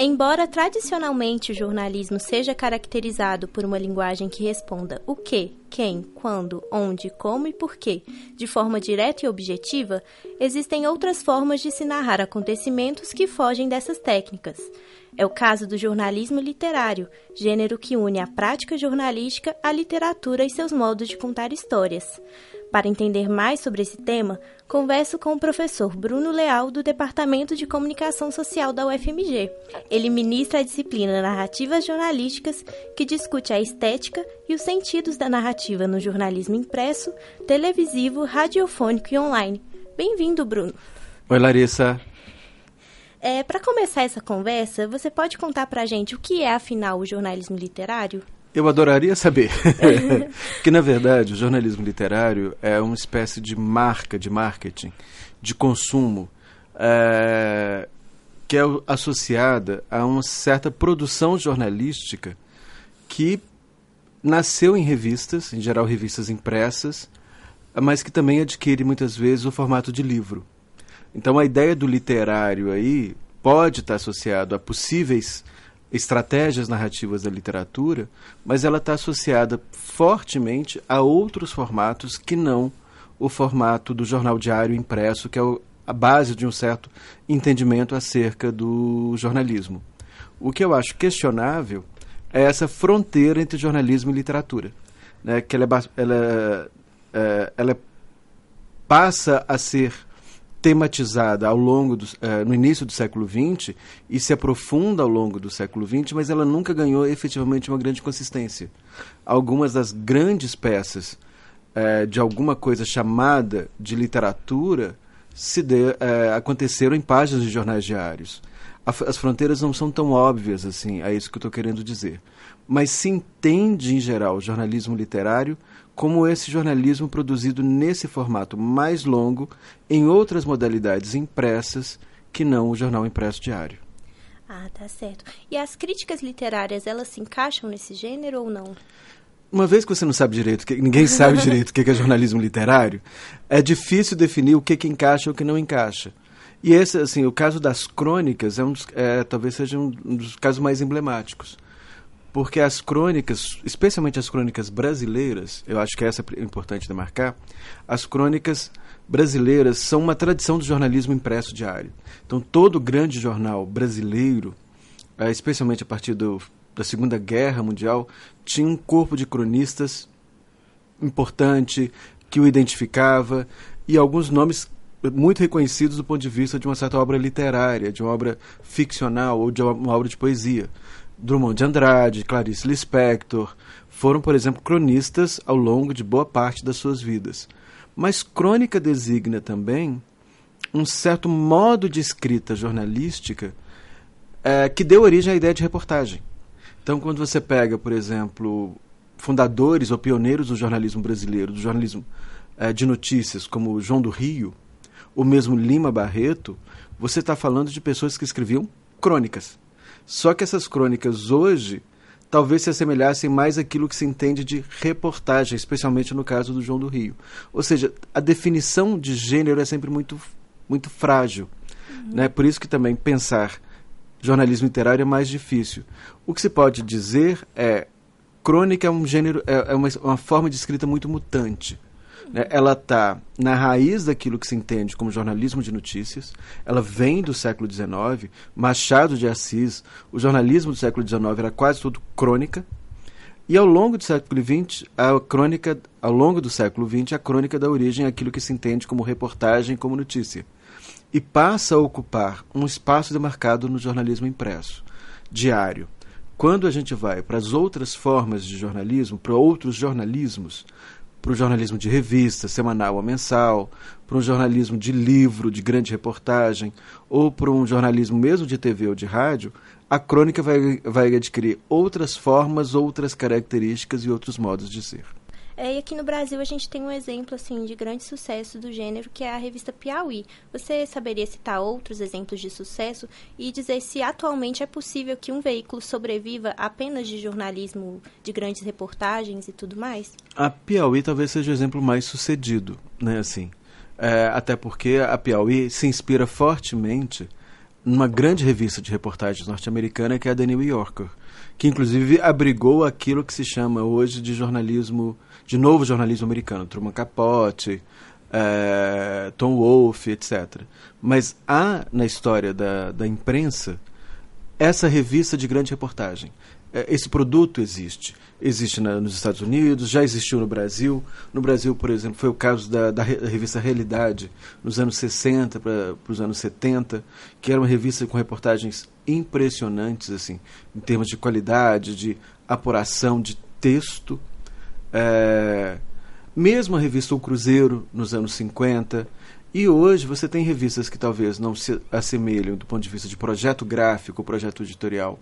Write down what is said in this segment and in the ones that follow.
Embora tradicionalmente o jornalismo seja caracterizado por uma linguagem que responda o que, quem, quando, onde, como e porquê, de forma direta e objetiva, existem outras formas de se narrar acontecimentos que fogem dessas técnicas. É o caso do jornalismo literário, gênero que une a prática jornalística à literatura e seus modos de contar histórias. Para entender mais sobre esse tema, converso com o professor Bruno Leal, do Departamento de Comunicação Social da UFMG. Ele ministra a disciplina Narrativas Jornalísticas, que discute a estética e os sentidos da narrativa no jornalismo impresso, televisivo, radiofônico e online. Bem-vindo, Bruno. Oi, Larissa. É, Para começar essa conversa, você pode contar para a gente o que é, afinal, o jornalismo literário? Eu adoraria saber. que, na verdade, o jornalismo literário é uma espécie de marca de marketing, de consumo, é, que é associada a uma certa produção jornalística que nasceu em revistas, em geral revistas impressas, mas que também adquire muitas vezes o formato de livro. Então a ideia do literário aí pode estar associado a possíveis estratégias narrativas da literatura, mas ela está associada fortemente a outros formatos que não o formato do jornal diário impresso, que é a base de um certo entendimento acerca do jornalismo. O que eu acho questionável é essa fronteira entre jornalismo e literatura, né, que ela, é, ela, é, ela passa a ser tematizada ao longo do, uh, no início do século XX e se aprofunda ao longo do século XX, mas ela nunca ganhou efetivamente uma grande consistência. Algumas das grandes peças uh, de alguma coisa chamada de literatura se de, uh, aconteceram em páginas de jornais diários. as fronteiras não são tão óbvias assim, é isso que eu estou querendo dizer. Mas se entende, em geral, o jornalismo literário como esse jornalismo produzido nesse formato mais longo, em outras modalidades impressas que não o jornal impresso diário. Ah, tá certo. E as críticas literárias, elas se encaixam nesse gênero ou não? Uma vez que você não sabe direito, que ninguém sabe direito o que é jornalismo literário, é difícil definir o que, que encaixa e o que não encaixa. E esse, assim, o caso das crônicas é, um dos, é talvez seja um dos casos mais emblemáticos porque as crônicas, especialmente as crônicas brasileiras, eu acho que essa é importante demarcar, as crônicas brasileiras são uma tradição do jornalismo impresso diário. Então, todo grande jornal brasileiro, eh, especialmente a partir do, da Segunda Guerra Mundial, tinha um corpo de cronistas importante que o identificava e alguns nomes muito reconhecidos do ponto de vista de uma certa obra literária, de uma obra ficcional ou de uma obra de poesia. Drummond de Andrade, Clarice Lispector, foram, por exemplo, cronistas ao longo de boa parte das suas vidas. Mas crônica designa também um certo modo de escrita jornalística é, que deu origem à ideia de reportagem. Então, quando você pega, por exemplo, fundadores ou pioneiros do jornalismo brasileiro, do jornalismo é, de notícias, como João do Rio, ou mesmo Lima Barreto, você está falando de pessoas que escreviam crônicas. Só que essas crônicas hoje talvez se assemelhassem mais àquilo que se entende de reportagem, especialmente no caso do João do Rio. Ou seja, a definição de gênero é sempre muito, muito frágil. Uhum. Né? Por isso que também pensar jornalismo literário é mais difícil. O que se pode dizer é crônica é um gênero, é, é uma, uma forma de escrita muito mutante. Né? Ela está na raiz daquilo que se entende como jornalismo de notícias. Ela vem do século XIX. Machado de Assis, o jornalismo do século XIX era quase tudo crônica. E ao longo do século XX, a crônica, ao longo do século XX, a crônica dá origem àquilo que se entende como reportagem, como notícia, e passa a ocupar um espaço demarcado no jornalismo impresso, diário. Quando a gente vai para as outras formas de jornalismo, para outros jornalismos, para o jornalismo de revista, semanal ou mensal, para um jornalismo de livro, de grande reportagem, ou para um jornalismo mesmo de TV ou de rádio, a crônica vai, vai adquirir outras formas, outras características e outros modos de ser. É, e aqui no Brasil a gente tem um exemplo assim de grande sucesso do gênero, que é a revista Piauí. Você saberia citar outros exemplos de sucesso e dizer se atualmente é possível que um veículo sobreviva apenas de jornalismo, de grandes reportagens e tudo mais? A Piauí talvez seja o exemplo mais sucedido, né, assim. É, até porque a Piauí se inspira fortemente numa grande revista de reportagens norte-americana que é a The New Yorker, que inclusive abrigou aquilo que se chama hoje de jornalismo, de novo jornalismo americano, Truman Capote, é, Tom Wolfe, etc. Mas há na história da, da imprensa essa revista de grande reportagem. É, esse produto existe. Existe na, nos Estados Unidos, já existiu no Brasil. No Brasil, por exemplo, foi o caso da, da, revista Realidade, nos anos 60 para os anos 70, que era uma revista com reportagens impressionantes, assim, em termos de qualidade, de apuração, de texto. É, mesmo a revista O Cruzeiro, nos anos 50. E hoje você tem revistas que talvez não se assemelham do ponto de vista de projeto gráfico, projeto editorial,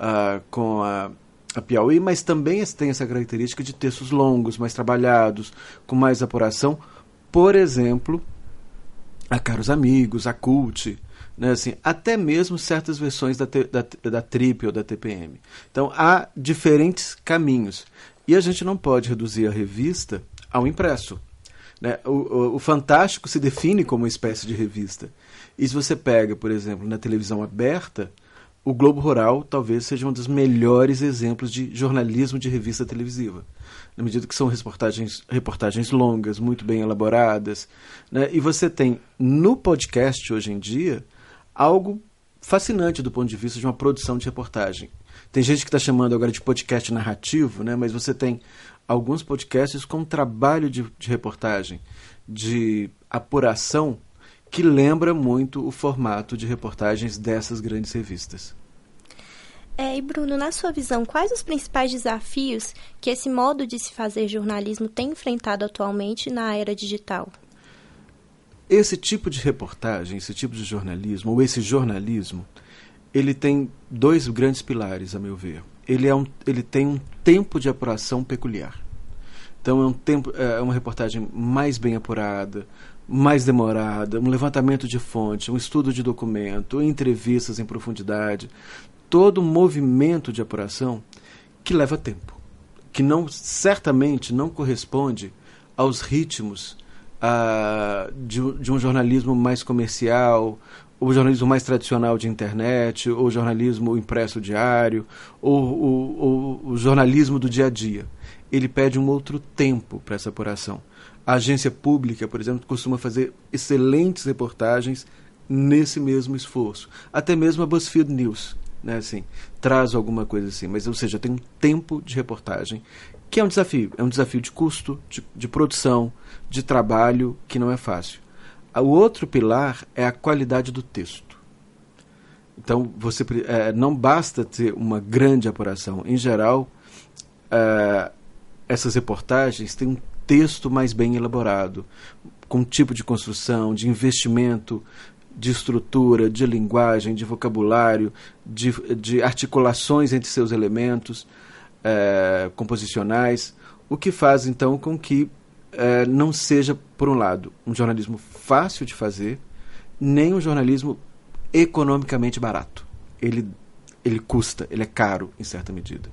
uh, com a, a Piauí, mas também tem essa característica de textos longos, mais trabalhados, com mais apuração. Por exemplo, a Caros Amigos, a Cult, né, assim, até mesmo certas versões da, da, da Trip ou da TPM. Então há diferentes caminhos. E a gente não pode reduzir a revista ao impresso. Né? O, o, o, Fantástico se define como uma espécie de revista. E se você pega, por exemplo, na televisão aberta, o Globo Rural talvez seja um dos melhores exemplos de jornalismo de revista televisiva. Na medida que são reportagens, reportagens longas, muito bem elaboradas. Né? E você tem no podcast hoje em dia algo fascinante do ponto de vista de uma produção de reportagem. Tem gente que está chamando agora de podcast narrativo, né? mas você tem alguns podcasts com trabalho de, de reportagem, de apuração que lembra muito o formato de reportagens dessas grandes revistas. É, e Bruno, na sua visão, quais os principais desafios que esse modo de se fazer jornalismo tem enfrentado atualmente na era digital? Esse tipo de reportagem, esse tipo de jornalismo, ou esse jornalismo, ele tem dois grandes pilares, a meu ver. Ele, é um, ele tem um tempo de apuração peculiar. Então é um tempo, é uma reportagem mais bem apurada, mais demorada, um levantamento de fonte, um estudo de documento, entrevistas em profundidade, todo um movimento de apuração que leva tempo, que não certamente não corresponde aos ritmos uh, de, de, um jornalismo mais comercial, o jornalismo mais tradicional de internet, ou jornalismo impresso diário, ou, o jornalismo do dia a dia. Ele pede um outro tempo para essa apuração. A agência pública, por exemplo, costuma fazer excelentes reportagens nesse mesmo esforço. Até mesmo a BuzzFeed News, né, assim, traz alguma coisa assim. Mas, ou seja, tem um tempo de reportagem que é um desafio. É um desafio de custo, de, de produção, de trabalho, que não é fácil. O outro pilar é a qualidade do texto. Então, você é, não basta ter uma grande apuração. Em geral, é, essas reportagens têm um texto mais bem elaborado, com tipo de construção, de investimento, de estrutura, de linguagem, de vocabulário, de, de articulações entre seus elementos é, composicionais, o que faz então com que é, não seja, por um lado, um jornalismo fácil de fazer, nem um jornalismo economicamente barato. Ele, ele custa, ele é caro em certa medida.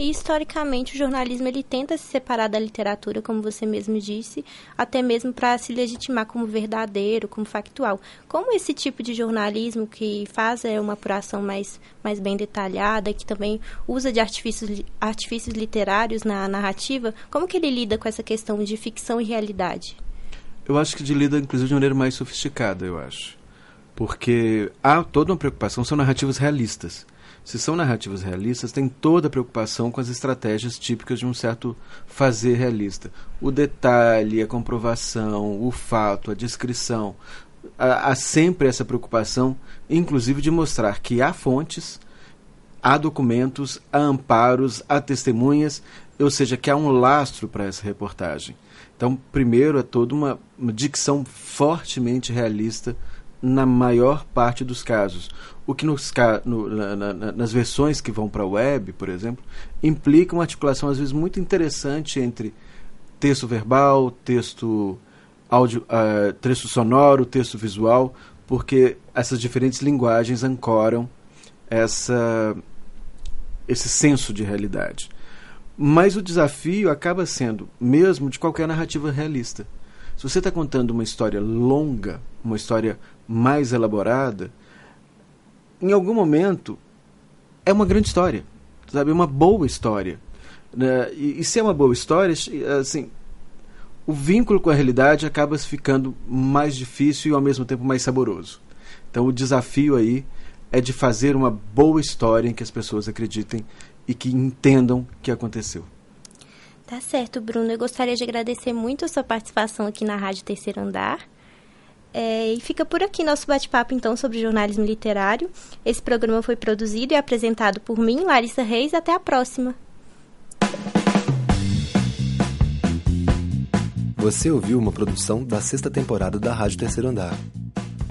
E historicamente o jornalismo ele tenta se separar da literatura, como você mesmo disse, até mesmo para se legitimar como verdadeiro, como factual. Como esse tipo de jornalismo que faz é uma apuração mais, mais bem detalhada, que também usa de artifícios, artifícios literários na narrativa, como que ele lida com essa questão de ficção e realidade? Eu acho que de lida, inclusive, de maneira mais sofisticada, eu acho. Porque há toda uma preocupação, são narrativas realistas. Se são narrativas realistas, tem toda a preocupação com as estratégias típicas de um certo fazer realista. O detalhe, a comprovação, o fato, a descrição. Há, há sempre essa preocupação, inclusive, de mostrar que há fontes, há documentos, há amparos, há testemunhas, ou seja, que há um lastro para essa reportagem. Então, primeiro é toda uma, uma dicção fortemente realista na maior parte dos casos. O que nos, no, na, na, nas versões que vão para a web, por exemplo, implica uma articulação às vezes muito interessante entre texto verbal, texto áudio, uh, texto sonoro, texto visual, porque essas diferentes linguagens ancoram essa, esse senso de realidade. Mas o desafio acaba sendo, mesmo de qualquer narrativa realista. Se você está contando uma história longa, uma história mais elaborada, em algum momento é uma grande história, sabe? É uma boa história. Né? E, e se é uma boa história, assim, o vínculo com a realidade acaba ficando mais difícil e ao mesmo tempo mais saboroso. Então o desafio aí é de fazer uma boa história em que as pessoas acreditem e que entendam o que aconteceu. Tá certo, Bruno. Eu gostaria de agradecer muito a sua participação aqui na Rádio Terceiro Andar. É, e fica por aqui nosso bate-papo, então, sobre jornalismo literário. Esse programa foi produzido e apresentado por mim, Larissa Reis. Até a próxima. Você ouviu uma produção da sexta temporada da Rádio Terceiro Andar.